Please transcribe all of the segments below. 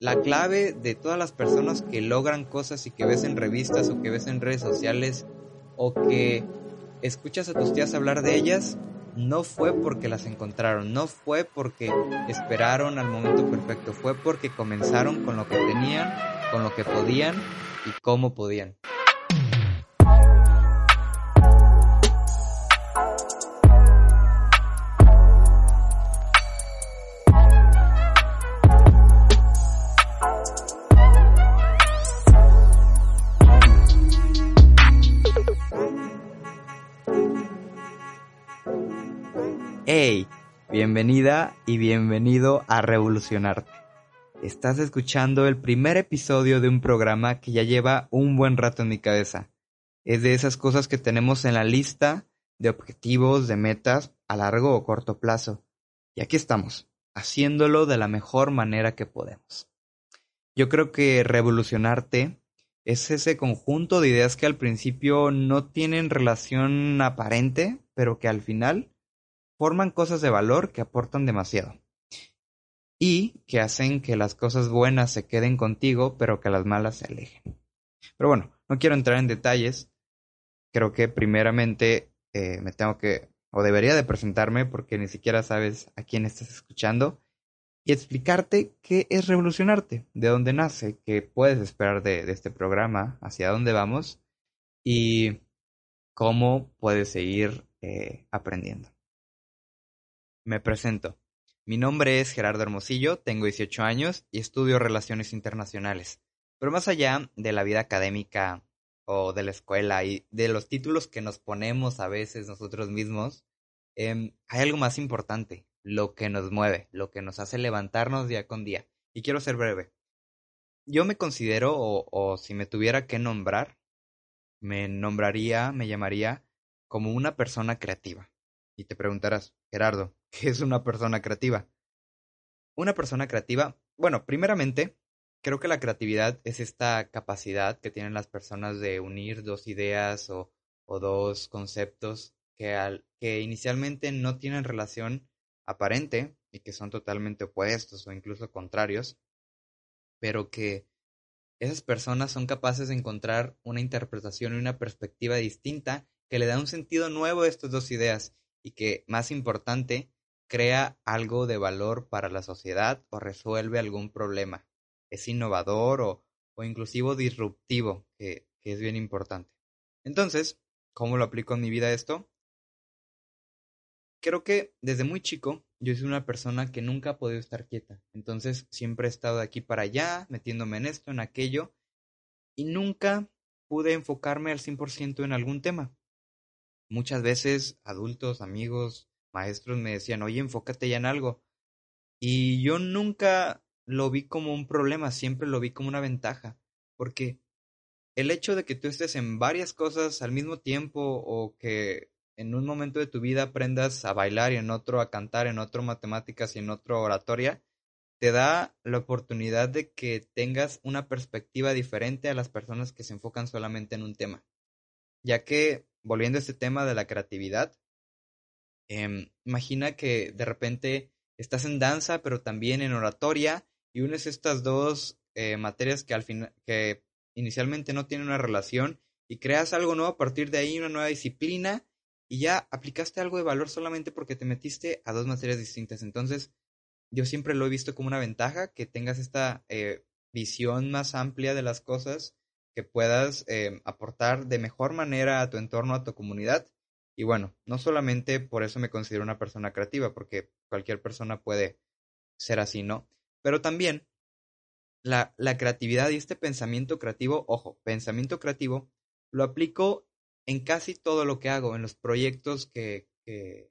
La clave de todas las personas que logran cosas y que ves en revistas o que ves en redes sociales o que escuchas a tus tías hablar de ellas, no fue porque las encontraron, no fue porque esperaron al momento perfecto, fue porque comenzaron con lo que tenían, con lo que podían y cómo podían. Bienvenida y bienvenido a Revolucionarte. Estás escuchando el primer episodio de un programa que ya lleva un buen rato en mi cabeza. Es de esas cosas que tenemos en la lista de objetivos, de metas a largo o corto plazo. Y aquí estamos, haciéndolo de la mejor manera que podemos. Yo creo que revolucionarte es ese conjunto de ideas que al principio no tienen relación aparente, pero que al final forman cosas de valor que aportan demasiado. Y que hacen que las cosas buenas se queden contigo, pero que las malas se alejen. Pero bueno, no quiero entrar en detalles. Creo que primeramente eh, me tengo que, o debería de presentarme porque ni siquiera sabes a quién estás escuchando, y explicarte qué es revolucionarte, de dónde nace, qué puedes esperar de, este programa, hacia dónde vamos y cómo puedes seguir eh, aprendiendo. Me presento. Mi nombre es Gerardo Hermosillo, tengo 18 años y estudio Relaciones Internacionales. Pero más allá de la vida académica o de la escuela y de los títulos que nos ponemos a veces nosotros mismos, em, hay algo más importante, lo que nos mueve, lo que nos hace levantarnos día con día. Y quiero ser breve. Yo me considero, o, o si me tuviera que nombrar, me nombraría, me llamaría como una persona creativa. Y te preguntarás, Gerardo, ¿qué es una persona creativa? Una persona creativa, bueno, primeramente, creo que la creatividad es esta capacidad que tienen las personas de unir dos ideas o, o dos conceptos que, al, que inicialmente no tienen relación aparente y que son totalmente opuestos o incluso contrarios, pero que esas personas son capaces de encontrar una interpretación y una perspectiva distinta que le da un sentido nuevo a estas dos ideas y que, más importante, crea algo de valor para la sociedad o resuelve algún problema. Es innovador o, o inclusive disruptivo, que, que es bien importante. Entonces, ¿cómo lo aplico en mi vida esto? Creo que desde muy chico yo soy una persona que nunca ha podido estar quieta. Entonces siempre he estado de aquí para allá, metiéndome en esto, en aquello, y nunca pude enfocarme al 100% en algún tema. Muchas veces adultos, amigos, maestros me decían, oye, enfócate ya en algo. Y yo nunca lo vi como un problema, siempre lo vi como una ventaja, porque el hecho de que tú estés en varias cosas al mismo tiempo o que en un momento de tu vida aprendas a bailar y en otro a cantar, en otro matemáticas y en otro oratoria, te da la oportunidad de que tengas una perspectiva diferente a las personas que se enfocan solamente en un tema. Ya que volviendo a este tema de la creatividad, eh, imagina que de repente estás en danza, pero también en oratoria, y unes estas dos eh, materias que al final, que inicialmente no tienen una relación, y creas algo nuevo a partir de ahí, una nueva disciplina, y ya aplicaste algo de valor solamente porque te metiste a dos materias distintas. Entonces, yo siempre lo he visto como una ventaja que tengas esta eh, visión más amplia de las cosas que puedas eh, aportar de mejor manera a tu entorno, a tu comunidad. Y bueno, no solamente por eso me considero una persona creativa, porque cualquier persona puede ser así, ¿no? Pero también la, la creatividad y este pensamiento creativo, ojo, pensamiento creativo, lo aplico en casi todo lo que hago, en los proyectos que, que,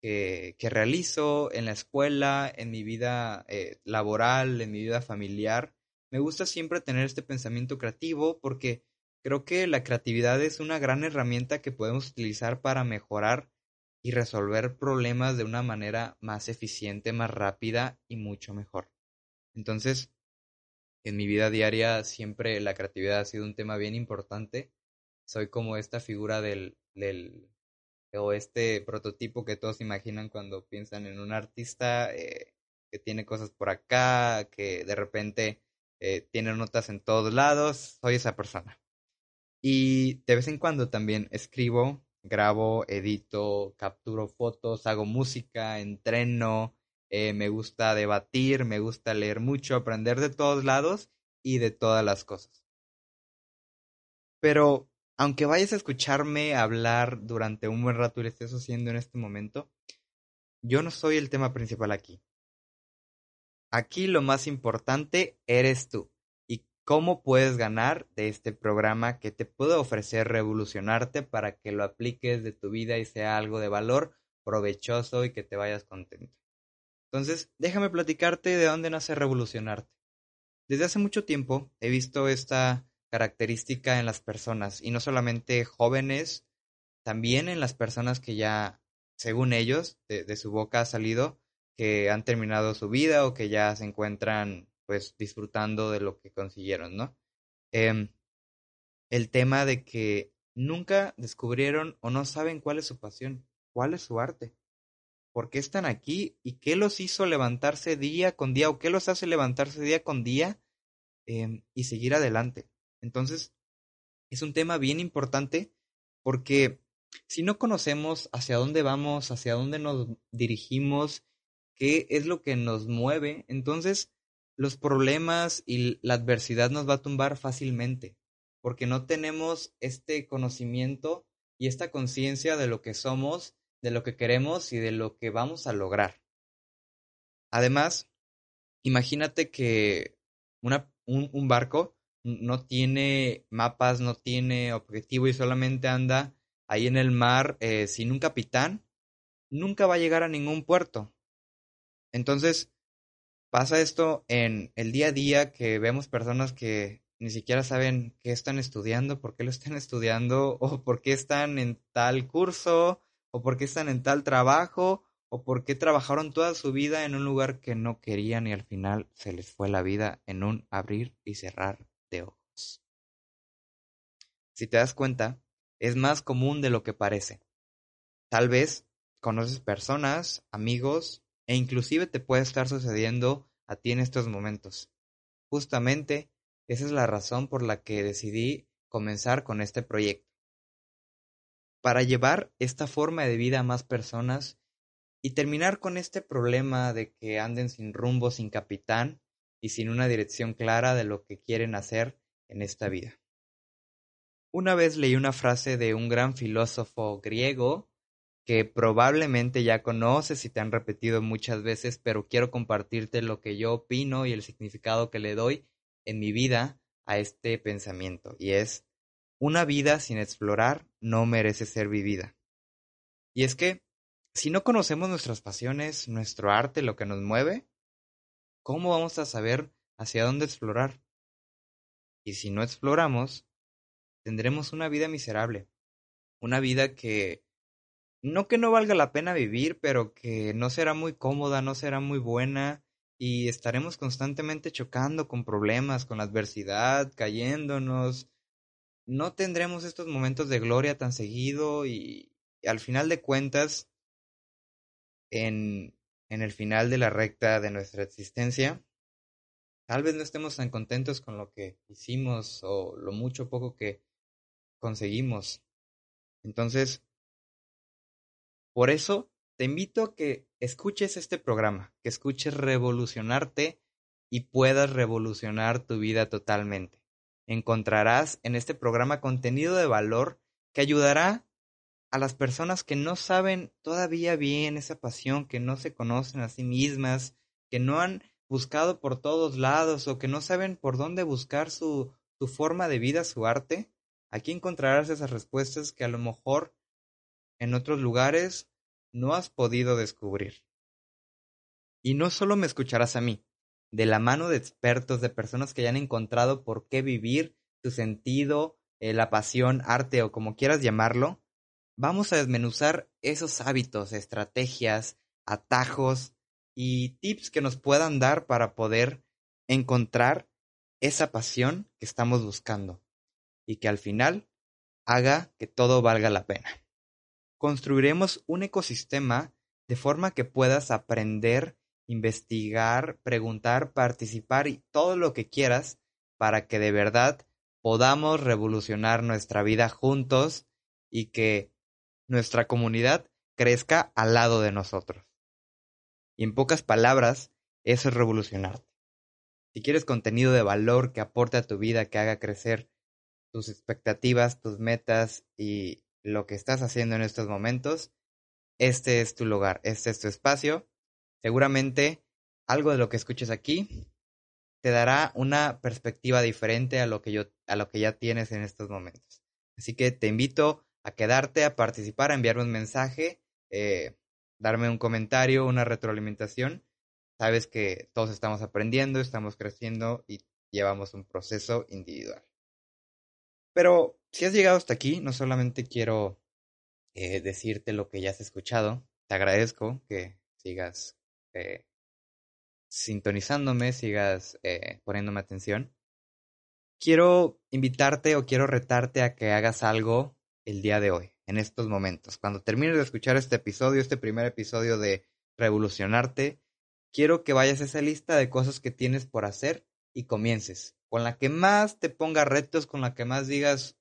que, realizo, en la escuela, en mi vida eh, laboral, en mi vida familiar me gusta siempre tener este pensamiento creativo porque creo que la creatividad es una gran herramienta que podemos utilizar para mejorar y resolver problemas de una manera más eficiente, más rápida y mucho mejor. Entonces, en mi vida diaria siempre la creatividad ha sido un tema bien importante. Soy como esta figura del, del o este prototipo que todos imaginan cuando piensan en un artista eh, que tiene cosas por acá, que de repente eh, tiene notas en todos lados. Soy esa persona. Y de vez en cuando también escribo, grabo, edito, capturo fotos, hago música, entreno, eh, me gusta debatir, me gusta leer mucho, aprender de todos lados y de todas las cosas. Pero aunque vayas a escucharme hablar durante un buen rato y lo estés haciendo en este momento, yo no soy el tema principal aquí. Aquí lo más importante eres tú y cómo puedes ganar de este programa que te puede ofrecer revolucionarte para que lo apliques de tu vida y sea algo de valor, provechoso y que te vayas contento. Entonces, déjame platicarte de dónde nace revolucionarte. Desde hace mucho tiempo he visto esta característica en las personas, y no solamente jóvenes, también en las personas que ya, según ellos, de, su boca ha salido, que han terminado su vida o que ya se encuentran pues disfrutando de lo que consiguieron, ¿no? Em, el tema de que nunca descubrieron o no saben cuál es su pasión, cuál es su arte por qué están aquí y qué los hizo levantarse día con día o qué los hace levantarse día con día em, y seguir adelante. Entonces, es un tema bien importante porque si no conocemos hacia dónde vamos, hacia dónde nos dirigimos, qué es lo que nos mueve, entonces los problemas y la adversidad nos va a tumbar fácilmente, porque no tenemos este conocimiento y esta conciencia de lo que somos de lo que queremos y de lo que vamos a lograr. Además, imagínate que un, barco no tiene mapas, no tiene objetivo y solamente anda ahí en el mar eh, sin un capitán, nunca va a llegar a ningún puerto. Entonces, pasa esto en el día a día que vemos personas que ni siquiera saben qué están estudiando, por qué lo están estudiando o por qué están en tal curso o por qué están en tal trabajo, o por qué trabajaron toda su vida en un lugar que no querían y al final se les fue la vida en un abrir y cerrar de ojos. Si te das cuenta, es más común de lo que parece. Tal vez conoces personas, amigos, e inclusive te puede estar sucediendo a ti en estos momentos. Justamente esa es la razón por la que decidí comenzar con este proyecto para llevar esta forma de vida a más personas y terminar con este problema de que anden sin rumbo, sin capitán y sin una dirección clara de lo que quieren hacer en esta vida. Una vez leí una frase de un gran filósofo griego que probablemente ya conoces y te han repetido muchas veces, pero quiero compartirte lo que yo opino y el significado que le doy en mi vida a este pensamiento, y es una vida sin explorar no merece ser vivida. Y es que, si no conocemos nuestras pasiones, nuestro arte, lo que nos mueve, ¿cómo vamos a saber hacia dónde explorar? Y si no exploramos, tendremos una vida miserable, una vida que no que no valga la pena vivir, pero que no será muy cómoda, no será muy buena, y estaremos constantemente chocando con problemas, con adversidad, cayéndonos, no tendremos estos momentos de gloria tan seguido y, al final de cuentas, en, en el final de la recta de nuestra existencia, tal vez no estemos tan contentos con lo que hicimos o lo mucho o poco que conseguimos. Entonces, por eso te invito a que escuches este programa, que escuches revolucionarte y puedas revolucionar tu vida totalmente. Encontrarás en este programa contenido de valor que ayudará a las personas que no saben todavía bien esa pasión, que no se conocen a sí mismas, que no han buscado por todos lados o que no saben por dónde buscar su, su forma de vida, su arte. Aquí encontrarás esas respuestas que a lo mejor en otros lugares no has podido descubrir. Y no solo me escucharás a mí, de la mano de expertos, de personas que ya han encontrado por qué vivir, su sentido, eh, la pasión, arte o como quieras llamarlo, vamos a desmenuzar esos hábitos, estrategias, atajos y tips que nos puedan dar para poder encontrar esa pasión que estamos buscando y que al final haga que todo valga la pena. Construiremos un ecosistema de forma que puedas aprender investigar, preguntar, participar y todo lo que quieras para que de verdad podamos revolucionar nuestra vida juntos y que nuestra comunidad crezca al lado de nosotros. Y en pocas palabras, eso es revolucionarte. Si quieres contenido de valor que aporte a tu vida, que haga crecer tus expectativas, tus metas y lo que estás haciendo en estos momentos, este es tu lugar, este es tu espacio Seguramente algo de lo que escuches aquí te dará una perspectiva diferente a lo que yo a lo que ya tienes en estos momentos. Así que te invito a quedarte, a participar, a enviarme un mensaje, eh, darme un comentario, una retroalimentación. Sabes que todos estamos aprendiendo, estamos creciendo y llevamos un proceso individual. Pero si has llegado hasta aquí, no solamente quiero eh, decirte lo que ya has escuchado, te agradezco que sigas eh, sintonizándome, sigas eh, poniéndome atención. Quiero invitarte o quiero retarte a que hagas algo el día de hoy, en estos momentos. Cuando termines de escuchar este episodio, este primer episodio de Revolucionarte, quiero que vayas a esa lista de cosas que tienes por hacer y comiences. Con la que más te ponga retos, con la que más digas,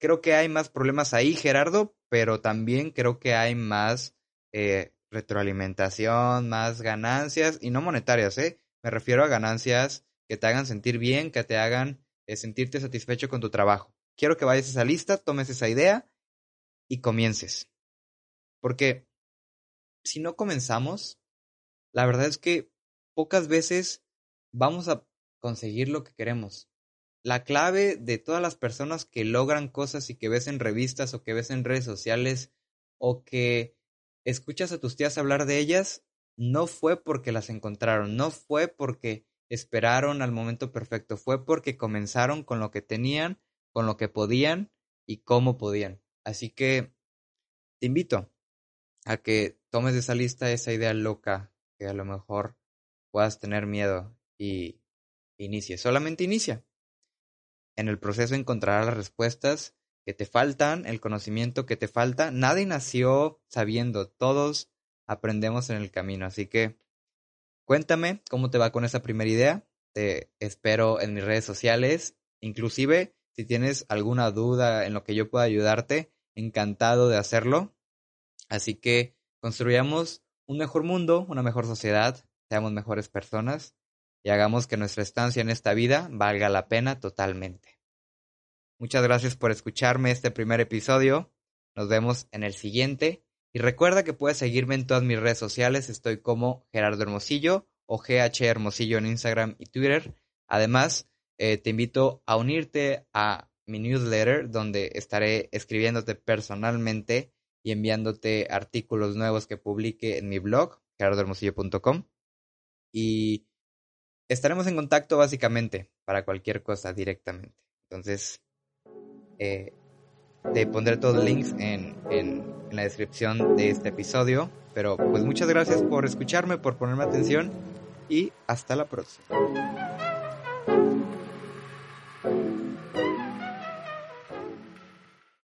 creo que hay más problemas ahí, Gerardo, pero también creo que hay más eh, retroalimentación, más ganancias y no monetarias, ¿eh? Me refiero a ganancias que te hagan sentir bien, que te hagan eh, sentirte satisfecho con tu trabajo. Quiero que vayas a esa lista, tomes esa idea y comiences. Porque si no comenzamos, la verdad es que pocas veces vamos a conseguir lo que queremos. La clave de todas las personas que logran cosas y que ves en revistas o que ves en redes sociales o que escuchas a tus tías hablar de ellas, no fue porque las encontraron, no fue porque esperaron al momento perfecto, fue porque comenzaron con lo que tenían, con lo que podían y cómo podían. Así que te invito a que tomes de esa lista esa idea loca que a lo mejor puedas tener miedo y inicie. Solamente inicia. En el proceso encontrarás las respuestas que te faltan, el conocimiento que te falta. Nadie nació sabiendo, todos aprendemos en el camino. Así que cuéntame cómo te va con esa primera idea. Te espero en mis redes sociales. Inclusive, si tienes alguna duda en lo que yo pueda ayudarte, encantado de hacerlo. Así que construyamos un mejor mundo, una mejor sociedad, seamos mejores personas y hagamos que nuestra estancia en esta vida valga la pena totalmente. Muchas gracias por escucharme este primer episodio. Nos vemos en el siguiente. Y recuerda que puedes seguirme en todas mis redes sociales. Estoy como Gerardo Hermosillo o GH Hermosillo en Instagram y Twitter. Además, eh, te invito a unirte a mi newsletter donde estaré escribiéndote personalmente y enviándote artículos nuevos que publique en mi blog, gerardohermosillo.com. Y estaremos en contacto básicamente para cualquier cosa directamente. Entonces, eh, te pondré todos los links en, en, en la descripción de este episodio. Pero pues muchas gracias por escucharme, por ponerme atención y hasta la próxima.